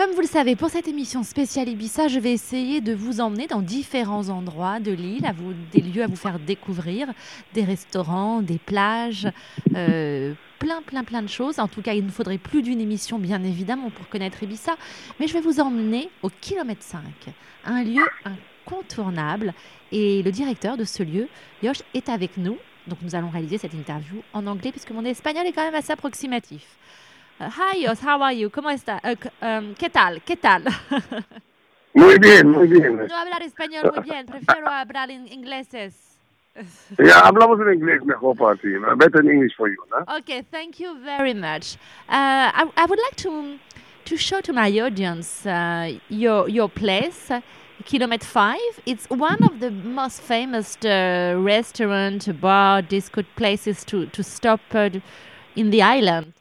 Comme vous le savez, pour cette émission spéciale Ibiza, je vais essayer de vous emmener dans différents endroits de l'île, à vous, des lieux à vous faire découvrir, des restaurants, des plages, euh, plein, plein, plein de choses. En tout cas, il nous faudrait plus d'une émission, bien évidemment, pour connaître Ibiza. Mais je vais vous emmener au kilomètre 5, un lieu incontournable. Et le directeur de ce lieu, Yosh, est avec nous. Donc nous allons réaliser cette interview en anglais, puisque mon espagnol est quand même assez approximatif. Uh, hi, how are you? ¿Cómo está? Uh, um, ¿Qué tal? ¿Qué tal? Muy bien, muy bien. no hablar español muy bien, prefiero hablar en ingleses. Ya hablamos en inglés mejor para ti. Better in English for you, ¿no? Okay, thank you very much. Uh, I, I would like to to show to my audience uh, your your place, uh, Kilometer Five. It's one of the most famous uh, restaurant, bar, disco places to to stop in the island.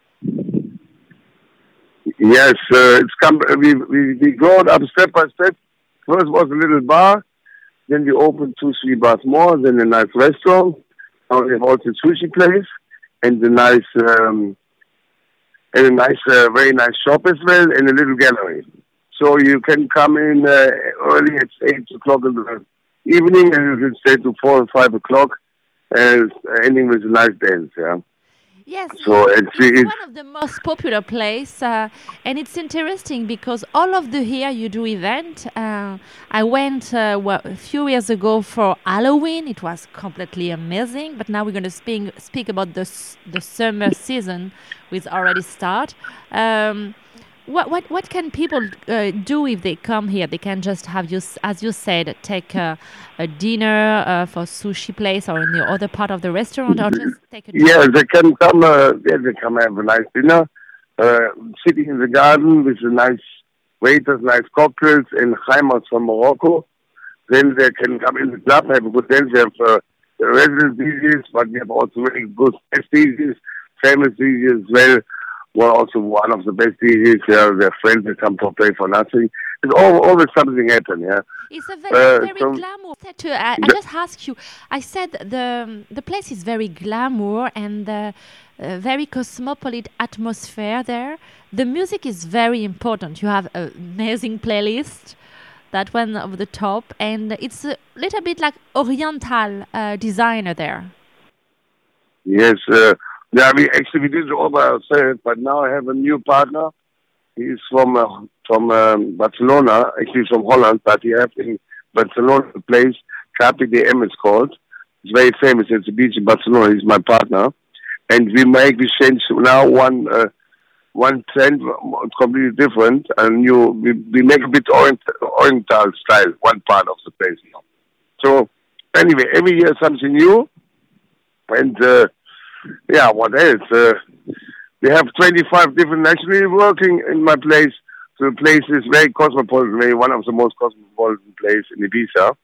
Yes, uh, it's come. We we we grown up step by step. First was a little bar, then we opened two, three bars more, then a nice restaurant. Now we have also a sushi place and a nice um, and a nice, uh, very nice shop as well, and a little gallery. So you can come in uh, early at eight o'clock in the evening, and you can stay to four or five o'clock, and ending with a nice dance. Yeah. Yes, So it's- it's, one of the most popular place, uh, and it's interesting because all of the here you do event. Uh, I went uh, well, a few years ago for Halloween. It was completely amazing. But now we're going to speak speak about the the summer season, which already start. Um, what what what can people uh, do if they come here? They can just have you, as you said, take a, a dinner uh, for sushi place or in the other part of the restaurant, or just take a Yeah, they can come. Uh, yeah, they come have a nice dinner, uh, sitting in the garden with a nice waiters, nice cocktails, and Heimat from Morocco. Then they can come in the club, have a good dance. We have uh, the resident DJs, but we have also very good guest DJs, famous DJs as well. Well, also one of the best DJs. Yeah, their friends that come to play for nothing. It's al- always something happen. Yeah. It's a very, Uh, very so- glamour. To, I, I just asked you. I said the the place is very glamour and uh, uh, very cosmopolitan atmosphere there. The music is very important. You have an amazing playlist, that one of the top, and it's a little bit like Oriental uh, designer there. Yes, uh, yeah, we actually we did it all by ourselves, but now I have a new partner. He's from uh, from um, Barcelona, actually from Holland, but he has in Barcelona a place, Carpe Diem is called. It's very famous. It's a beach in Barcelona. He's my partner, and we make we change now one uh, one trend completely different, and you we, we make a bit orient, oriental style one part of the place. So anyway, every year something new, and. Uh, yeah, what else? Uh, we have 25 different nationalities working in my place. So the place is very cosmopolitan, very one of the most cosmopolitan places in Ibiza.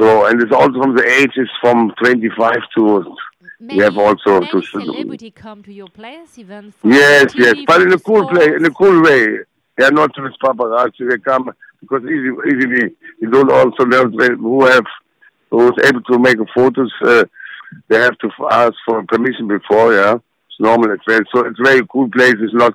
So, and it's also from the ages from 25 to, Many, have also many to- celebrity come to your place, even for yes, yes, but in a cool place, in a cool way. They are not just paparazzi, they come because easy, easily, you don't also know who have, who is able to make photos, uh, they have to ask for permission before, yeah. It's normal as well. So it's very cool place. It's not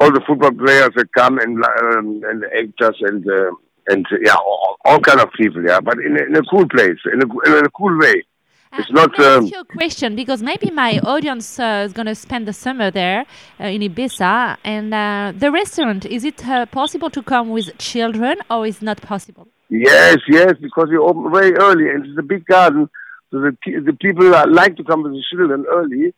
all the football players that come and um, and actors and uh, and yeah, all, all kind of people, yeah. But in a, in a cool place, in a in a cool way. It's Uh, not, um, ask you a question because maybe my audience uh, is going to spend the summer there uh, in Ibiza, and uh, the restaurant is it uh, possible to come with children or is not possible? Yes, yes, because we open very early and it's a big garden, so the the people like to come with the children early,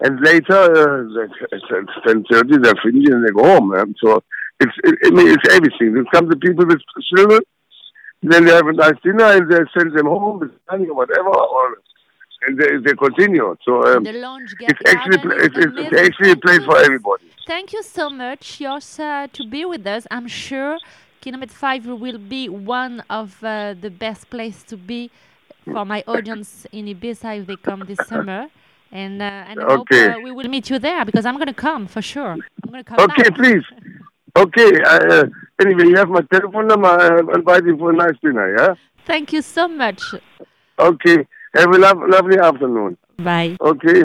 and later uh, it's ten thirty they're finished and they go home. So it's it, I mean, it's everything. There come the people with children, then they have a nice dinner and they send them home with money or whatever, or and they, they continue. So um, the lounge it's actually it's, it's, it's actually a place for everybody. Thank you so much, Jos, uh, to be with us. I'm sure Kilometer 5 will be one of uh, the best place to be for my audience in Ibiza if they come this summer. And, uh, and I hope uh, we will meet you there because I'm going to come for sure. I'm going to come Okay, back. please. Okay. Uh, anyway, you have my telephone number. I'll invite you for a nice dinner. Yeah. Thank you so much. Okay. Have a lo- lovely afternoon. Bye. Okay.